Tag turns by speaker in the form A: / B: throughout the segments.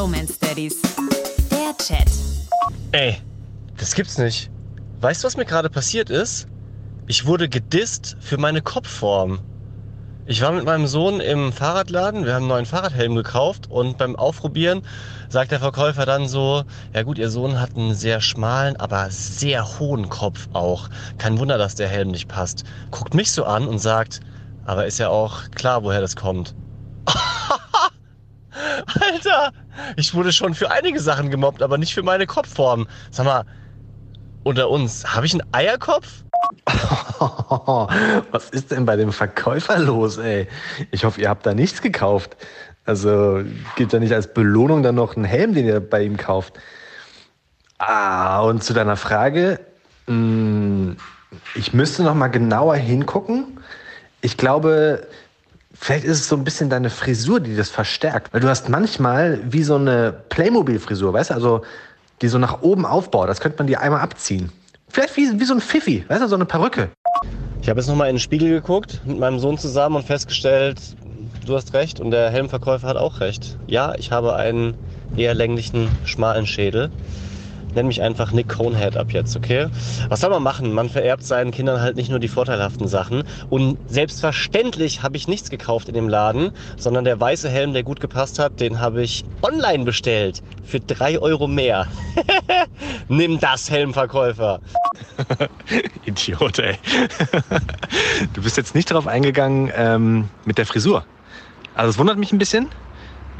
A: Bromance Daddies. Der Chat.
B: Ey, das gibt's nicht. Weißt du, was mir gerade passiert ist? Ich wurde gedisst für meine Kopfform. Ich war mit meinem Sohn im Fahrradladen, wir haben einen neuen Fahrradhelm gekauft und beim Aufprobieren sagt der Verkäufer dann so, ja gut, Ihr Sohn hat einen sehr schmalen, aber sehr hohen Kopf auch. Kein Wunder, dass der Helm nicht passt. Guckt mich so an und sagt, aber ist ja auch klar, woher das kommt. Alter, ich wurde schon für einige Sachen gemobbt, aber nicht für meine Kopfform. Sag mal, unter uns, habe ich einen Eierkopf?
C: Was ist denn bei dem Verkäufer los, ey? Ich hoffe, ihr habt da nichts gekauft. Also gibt ja nicht als Belohnung dann noch einen Helm, den ihr bei ihm kauft. Ah, und zu deiner Frage, mh, hm, ich müsste noch mal genauer hingucken. Ich glaube, vielleicht ist es so ein bisschen deine Frisur, die das verstärkt. Weil du hast manchmal wie so eine Playmobil-Frisur, weißt du? Also die so nach oben aufbaut. Das könnte man dir einmal abziehen. Vielleicht wie, wie so ein Pfiffi, weißt du, so eine Perücke.
B: Ich habe jetzt nochmal in den Spiegel geguckt mit meinem Sohn zusammen und festgestellt, du hast recht und der Helmverkäufer hat auch recht. Ja, ich habe einen eher länglichen, schmalen Schädel nenn mich einfach Nick Conehead ab jetzt, okay? Was soll man machen? Man vererbt seinen Kindern halt nicht nur die vorteilhaften Sachen. Und selbstverständlich habe ich nichts gekauft in dem Laden, sondern der weiße Helm, der gut gepasst hat, den habe ich online bestellt. Für drei Euro mehr. Nimm das, Helmverkäufer.
C: Idiot, ey. du bist jetzt nicht darauf eingegangen ähm, mit der Frisur. Also es wundert mich ein bisschen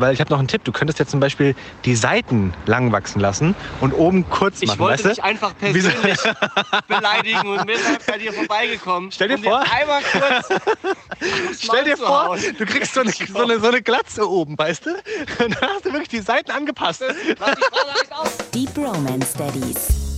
C: weil ich habe noch einen Tipp. Du könntest jetzt zum Beispiel die Seiten lang wachsen lassen und oben kurz machen.
B: Ich wollte
C: weißt
B: dich einfach persönlich beleidigen und bin halt bei dir vorbeigekommen.
C: Stell dir um vor,
B: einmal kurz
C: stell dir vor, du kriegst so eine, so, eine, so eine Glatze oben, weißt du? Und dann hast du wirklich die Seiten angepasst.
A: Die Bromance Daddies.